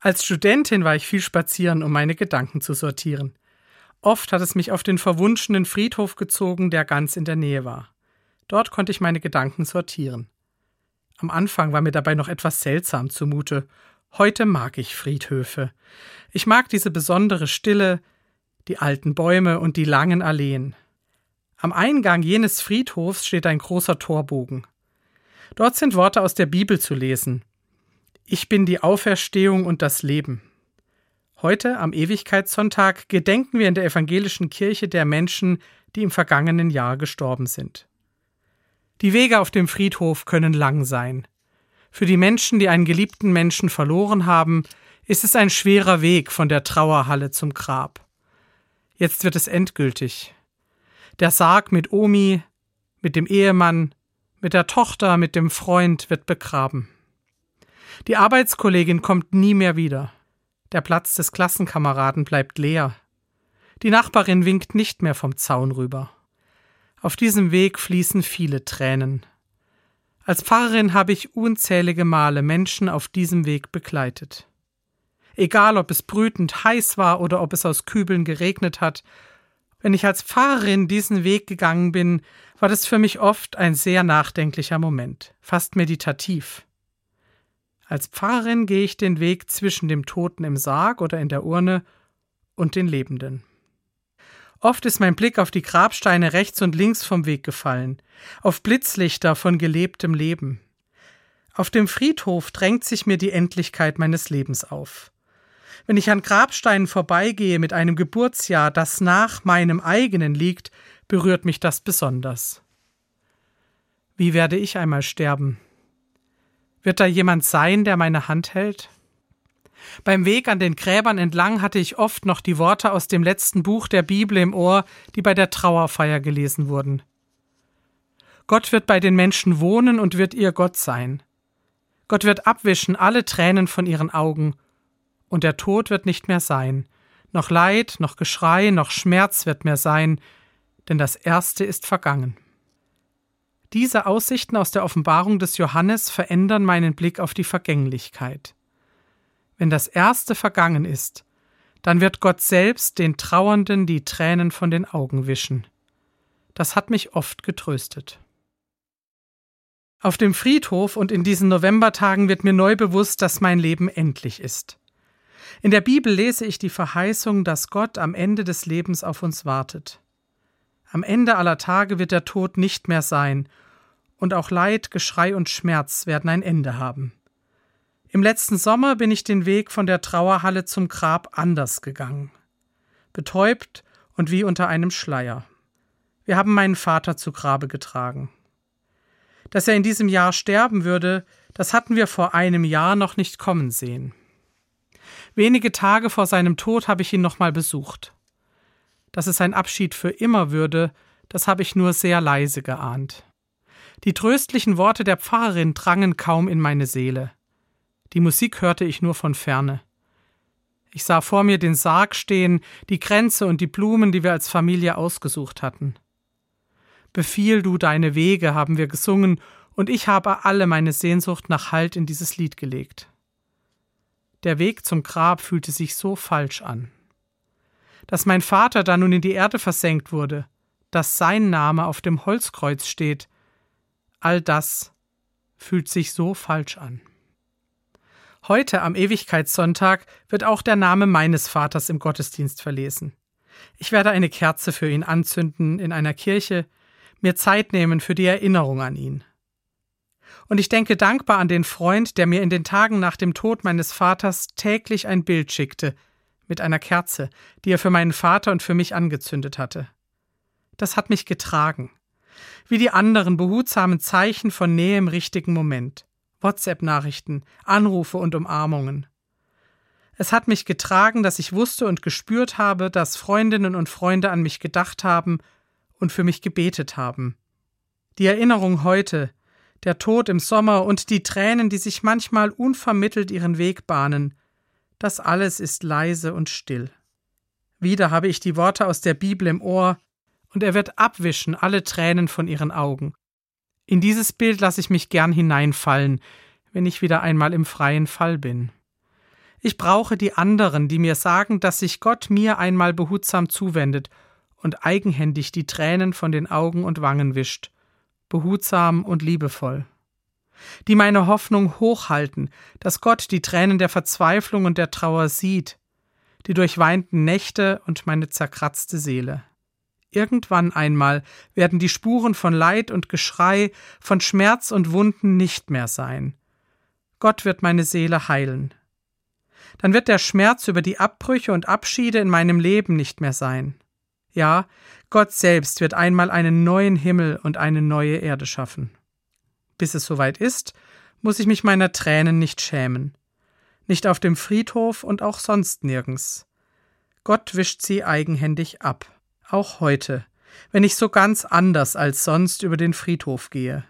Als Studentin war ich viel spazieren, um meine Gedanken zu sortieren. Oft hat es mich auf den verwunschenen Friedhof gezogen, der ganz in der Nähe war. Dort konnte ich meine Gedanken sortieren. Am Anfang war mir dabei noch etwas seltsam zumute. Heute mag ich Friedhöfe. Ich mag diese besondere Stille, die alten Bäume und die langen Alleen. Am Eingang jenes Friedhofs steht ein großer Torbogen. Dort sind Worte aus der Bibel zu lesen. Ich bin die Auferstehung und das Leben. Heute, am Ewigkeitssonntag, gedenken wir in der evangelischen Kirche der Menschen, die im vergangenen Jahr gestorben sind. Die Wege auf dem Friedhof können lang sein. Für die Menschen, die einen geliebten Menschen verloren haben, ist es ein schwerer Weg von der Trauerhalle zum Grab. Jetzt wird es endgültig. Der Sarg mit Omi, mit dem Ehemann, mit der Tochter, mit dem Freund wird begraben. Die Arbeitskollegin kommt nie mehr wieder. Der Platz des Klassenkameraden bleibt leer. Die Nachbarin winkt nicht mehr vom Zaun rüber. Auf diesem Weg fließen viele Tränen. Als Pfarrerin habe ich unzählige Male Menschen auf diesem Weg begleitet. Egal, ob es brütend heiß war oder ob es aus Kübeln geregnet hat, wenn ich als Pfarrerin diesen Weg gegangen bin, war das für mich oft ein sehr nachdenklicher Moment, fast meditativ. Als Pfarrerin gehe ich den Weg zwischen dem Toten im Sarg oder in der Urne und den Lebenden. Oft ist mein Blick auf die Grabsteine rechts und links vom Weg gefallen, auf Blitzlichter von gelebtem Leben. Auf dem Friedhof drängt sich mir die Endlichkeit meines Lebens auf. Wenn ich an Grabsteinen vorbeigehe mit einem Geburtsjahr, das nach meinem eigenen liegt, berührt mich das besonders. Wie werde ich einmal sterben? Wird da jemand sein, der meine Hand hält? Beim Weg an den Gräbern entlang hatte ich oft noch die Worte aus dem letzten Buch der Bibel im Ohr, die bei der Trauerfeier gelesen wurden. Gott wird bei den Menschen wohnen und wird ihr Gott sein. Gott wird abwischen alle Tränen von ihren Augen, und der Tod wird nicht mehr sein, noch Leid, noch Geschrei, noch Schmerz wird mehr sein, denn das Erste ist vergangen. Diese Aussichten aus der Offenbarung des Johannes verändern meinen Blick auf die Vergänglichkeit. Wenn das Erste vergangen ist, dann wird Gott selbst den Trauernden die Tränen von den Augen wischen. Das hat mich oft getröstet. Auf dem Friedhof und in diesen Novembertagen wird mir neu bewusst, dass mein Leben endlich ist. In der Bibel lese ich die Verheißung, dass Gott am Ende des Lebens auf uns wartet. Am Ende aller Tage wird der Tod nicht mehr sein, und auch Leid, Geschrei und Schmerz werden ein Ende haben. Im letzten Sommer bin ich den Weg von der Trauerhalle zum Grab anders gegangen. Betäubt und wie unter einem Schleier. Wir haben meinen Vater zu Grabe getragen. Dass er in diesem Jahr sterben würde, das hatten wir vor einem Jahr noch nicht kommen sehen. Wenige Tage vor seinem Tod habe ich ihn nochmal besucht. Dass es ein Abschied für immer würde, das habe ich nur sehr leise geahnt. Die tröstlichen Worte der Pfarrerin drangen kaum in meine Seele. Die Musik hörte ich nur von ferne. Ich sah vor mir den Sarg stehen, die Kränze und die Blumen, die wir als Familie ausgesucht hatten. Befiehl du deine Wege, haben wir gesungen, und ich habe alle meine Sehnsucht nach Halt in dieses Lied gelegt. Der Weg zum Grab fühlte sich so falsch an dass mein Vater da nun in die Erde versenkt wurde, dass sein Name auf dem Holzkreuz steht, all das fühlt sich so falsch an. Heute am Ewigkeitssonntag wird auch der Name meines Vaters im Gottesdienst verlesen. Ich werde eine Kerze für ihn anzünden in einer Kirche, mir Zeit nehmen für die Erinnerung an ihn. Und ich denke dankbar an den Freund, der mir in den Tagen nach dem Tod meines Vaters täglich ein Bild schickte, mit einer Kerze, die er für meinen Vater und für mich angezündet hatte. Das hat mich getragen. Wie die anderen behutsamen Zeichen von Nähe im richtigen Moment. WhatsApp-Nachrichten, Anrufe und Umarmungen. Es hat mich getragen, dass ich wusste und gespürt habe, dass Freundinnen und Freunde an mich gedacht haben und für mich gebetet haben. Die Erinnerung heute, der Tod im Sommer und die Tränen, die sich manchmal unvermittelt ihren Weg bahnen, das alles ist leise und still. Wieder habe ich die Worte aus der Bibel im Ohr, und er wird abwischen alle Tränen von ihren Augen. In dieses Bild lasse ich mich gern hineinfallen, wenn ich wieder einmal im freien Fall bin. Ich brauche die anderen, die mir sagen, dass sich Gott mir einmal behutsam zuwendet und eigenhändig die Tränen von den Augen und Wangen wischt, behutsam und liebevoll. Die meine Hoffnung hochhalten, dass Gott die Tränen der Verzweiflung und der Trauer sieht, die durchweinten Nächte und meine zerkratzte Seele. Irgendwann einmal werden die Spuren von Leid und Geschrei, von Schmerz und Wunden nicht mehr sein. Gott wird meine Seele heilen. Dann wird der Schmerz über die Abbrüche und Abschiede in meinem Leben nicht mehr sein. Ja, Gott selbst wird einmal einen neuen Himmel und eine neue Erde schaffen. Bis es soweit ist, muss ich mich meiner Tränen nicht schämen. Nicht auf dem Friedhof und auch sonst nirgends. Gott wischt sie eigenhändig ab auch heute, wenn ich so ganz anders als sonst über den Friedhof gehe.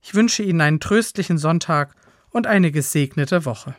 Ich wünsche Ihnen einen tröstlichen Sonntag und eine gesegnete Woche.